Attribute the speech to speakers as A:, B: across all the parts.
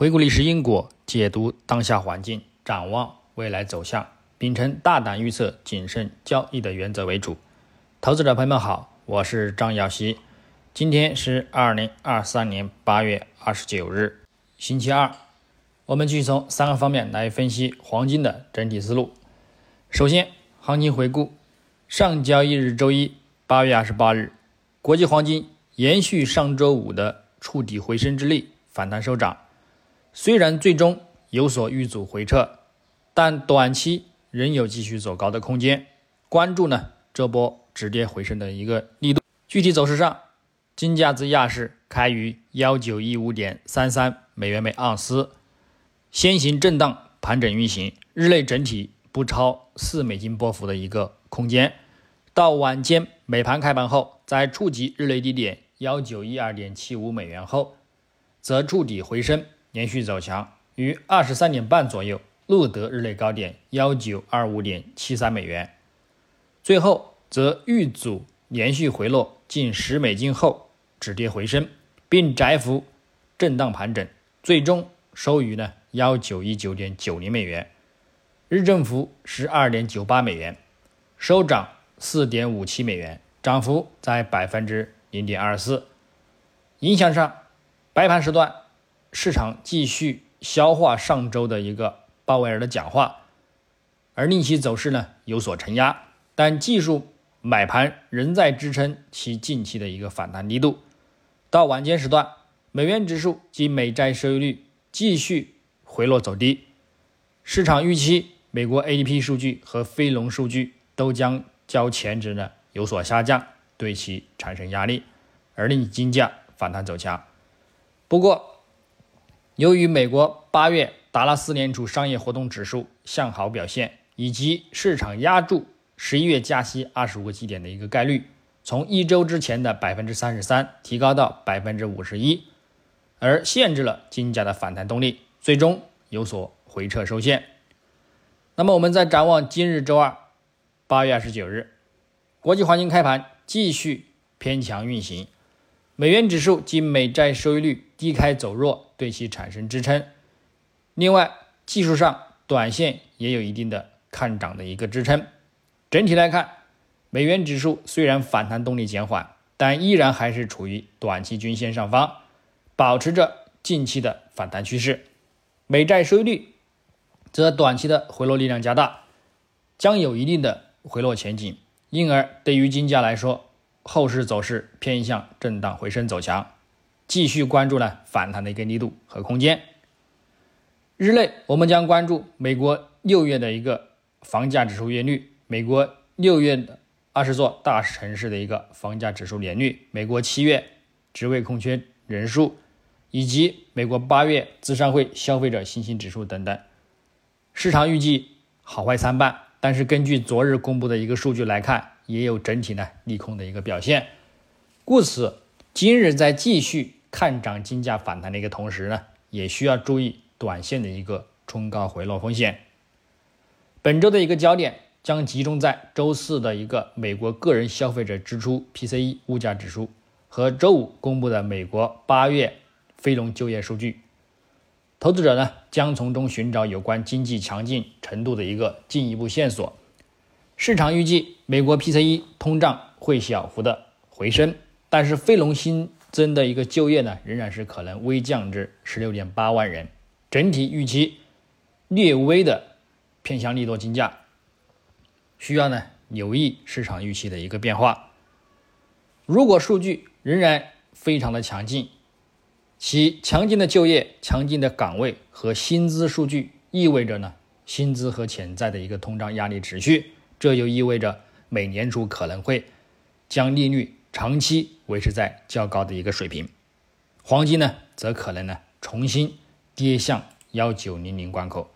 A: 回顾历史因果，解读当下环境，展望未来走向，秉承大胆预测、谨慎交易的原则为主。投资者朋友们好，我是张耀西。今天是二零二三年八月二十九日，星期二。我们继续从三个方面来分析黄金的整体思路。首先，行情回顾：上交易日周一，八月二十八日，国际黄金延续上周五的触底回升之力，反弹收涨。虽然最终有所遇阻回撤，但短期仍有继续走高的空间。关注呢这波止跌回升的一个力度。具体走势上，金价自亚市开于幺九一五点三三美元每盎司。先行震荡盘整运行，日内整体不超四美金波幅的一个空间。到晚间美盘开盘后，在触及日内低点幺九一二点七五美元后，则触底回升，连续走强，于二十三点半左右录得日内高点幺九二五点七三美元，最后则遇阻连续回落近十美金后止跌回升，并窄幅震荡盘整，最终收于呢。幺九一九点九零美元，日振幅十二点九八美元，收涨四点五七美元，涨幅在百分之零点二四。影响上，白盘时段市场继续消化上周的一个鲍威尔的讲话，而令其走势呢有所承压，但技术买盘仍在支撑其近期的一个反弹力度。到晚间时段，美元指数及美债收益率继续。回落走低，市场预期美国 ADP 数据和非农数据都将较前值呢有所下降，对其产生压力，而令金价反弹走强。不过，由于美国八月达拉斯联储商业活动指数向好表现，以及市场压住十一月加息二十五个基点的一个概率，从一周之前的百分之三十三提高到百分之五十一，而限制了金价的反弹动力。最终有所回撤收线。那么，我们再展望今日周二，八月二十九日，国际黄金开盘继续偏强运行，美元指数及美债收益率低开走弱，对其产生支撑。另外，技术上短线也有一定的看涨的一个支撑。整体来看，美元指数虽然反弹动力减缓，但依然还是处于短期均线上方，保持着近期的反弹趋势。美债收益率则短期的回落力量加大，将有一定的回落前景，因而对于金价来说，后市走势偏向震荡回升走强，继续关注呢反弹的一个力度和空间。日内我们将关注美国六月的一个房价指数月率，美国六月的二十座大城市的一个房价指数年率，美国七月职位空缺人数。以及美国八月资商会消费者信心指数等等，市场预计好坏参半，但是根据昨日公布的一个数据来看，也有整体呢利空的一个表现，故此今日在继续看涨金价反弹的一个同时呢，也需要注意短线的一个冲高回落风险。本周的一个焦点将集中在周四的一个美国个人消费者支出 PCE 物价指数和周五公布的美国八月。非农就业数据，投资者呢将从中寻找有关经济强劲程度的一个进一步线索。市场预计美国 PCE 通胀会小幅的回升，但是非农新增的一个就业呢仍然是可能微降至十六点八万人。整体预期略微的偏向利多金价，需要呢留意市场预期的一个变化。如果数据仍然非常的强劲，其强劲的就业、强劲的岗位和薪资数据，意味着呢，薪资和潜在的一个通胀压力持续，这就意味着美联储可能会将利率长期维持在较高的一个水平，黄金呢，则可能呢重新跌向幺九零零关口，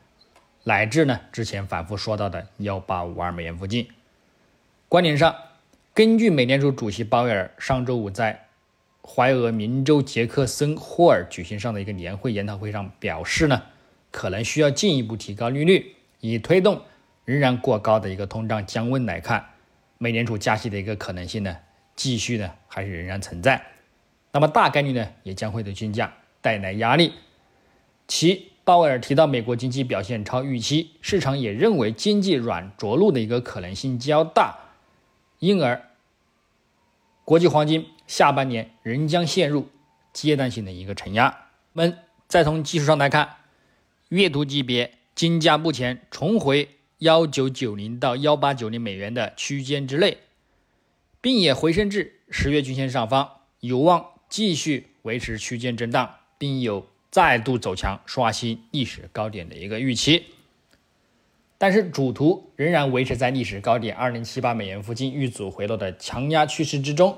A: 乃至呢之前反复说到的幺八五二美元附近。观点上，根据美联储主席鲍威尔上周五在怀俄明州杰克森霍尔举行上的一个年会研讨会上表示呢，可能需要进一步提高利率，以推动仍然过高的一个通胀降温来看，美联储加息的一个可能性呢，继续呢还是仍然存在，那么大概率呢也将会对金价带来压力。其鲍威尔提到美国经济表现超预期，市场也认为经济软着陆的一个可能性较大，因而国际黄金下半年仍将陷入阶段性的一个承压。我们再从技术上来看，月度级别金价目前重回幺九九零到幺八九零美元的区间之内，并也回升至十月均线上方，有望继续维持区间震荡，并有再度走强、刷新历史高点的一个预期。但是主图仍然维持在历史高点二零七八美元附近遇阻回落的强压趋势之中。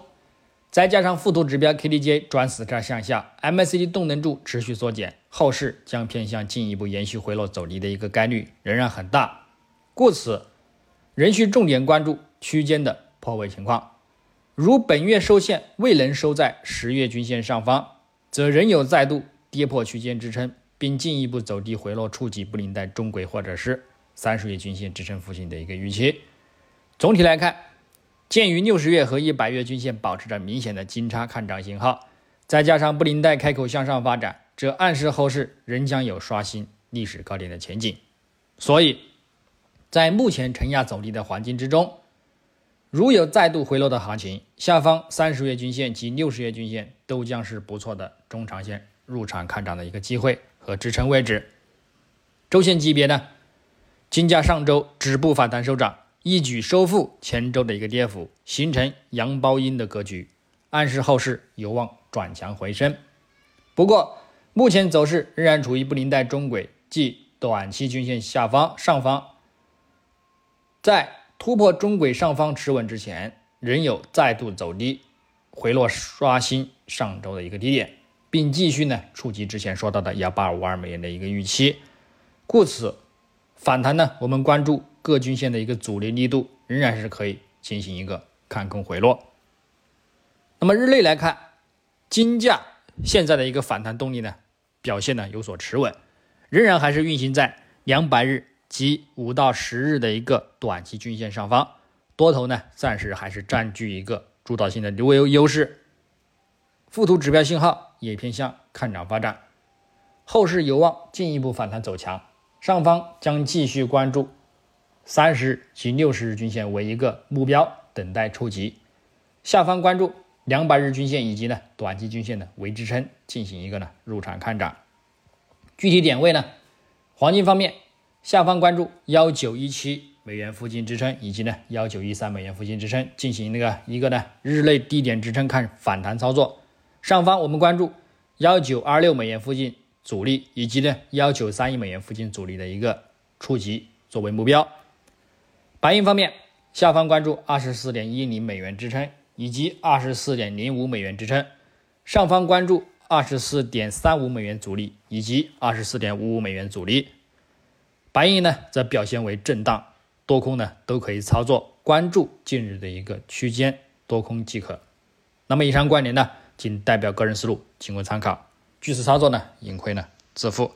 A: 再加上副图指标 KDJ 转死叉向下，MACD 动能柱持续缩减，后市将偏向进一步延续回落走低的一个概率仍然很大，故此仍需重点关注区间的破位情况。如本月收线未能收在十月均线上方，则仍有再度跌破区间支撑，并进一步走低回落触及布林带中轨或者是三十月均线支撑附近的一个预期。总体来看。鉴于六十月和一百月均线保持着明显的金叉看涨信号，再加上布林带开口向上发展，这暗示后市仍将有刷新历史高点的前景。所以，在目前承压走低的环境之中，如有再度回落的行情，下方三十月均线及六十月均线都将是不错的中长线入场看涨的一个机会和支撑位置。周线级别呢，金价上周止步反弹收涨。一举收复前周的一个跌幅，形成阳包阴的格局，暗示后市有望转强回升。不过，目前走势仍然处于布林带中轨，即短期均线下方上方，在突破中轨上方持稳之前，仍有再度走低回落，刷新上周的一个低点，并继续呢触及之前说到的幺八五二美元的一个预期。故此，反弹呢，我们关注。各均线的一个阻力力度仍然是可以进行一个看空回落。那么日内来看，金价现在的一个反弹动力呢，表现呢有所持稳，仍然还是运行在两百日及五到十日的一个短期均线上方，多头呢暂时还是占据一个主导性的优优势。附图指标信号也偏向看涨发展，后市有望进一步反弹走强，上方将继续关注。三十及六十日均线为一个目标，等待触及；下方关注两百日均线以及呢短期均线的为支撑，进行一个呢入场看涨。具体点位呢，黄金方面，下方关注幺九一七美元附近支撑，以及呢幺九一三美元附近支撑，进行那个一个呢日内低点支撑看反弹操作。上方我们关注幺九二六美元附近阻力，以及呢幺九三一美元附近阻力的一个触及作为目标。白银方面，下方关注二十四点一零美元支撑以及二十四点零五美元支撑，上方关注二十四点三五美元阻力以及二十四点五五美元阻力。白银呢则表现为震荡，多空呢都可以操作，关注近日的一个区间多空即可。那么以上观点呢仅代表个人思路，仅供参考，据此操作呢盈亏呢自负。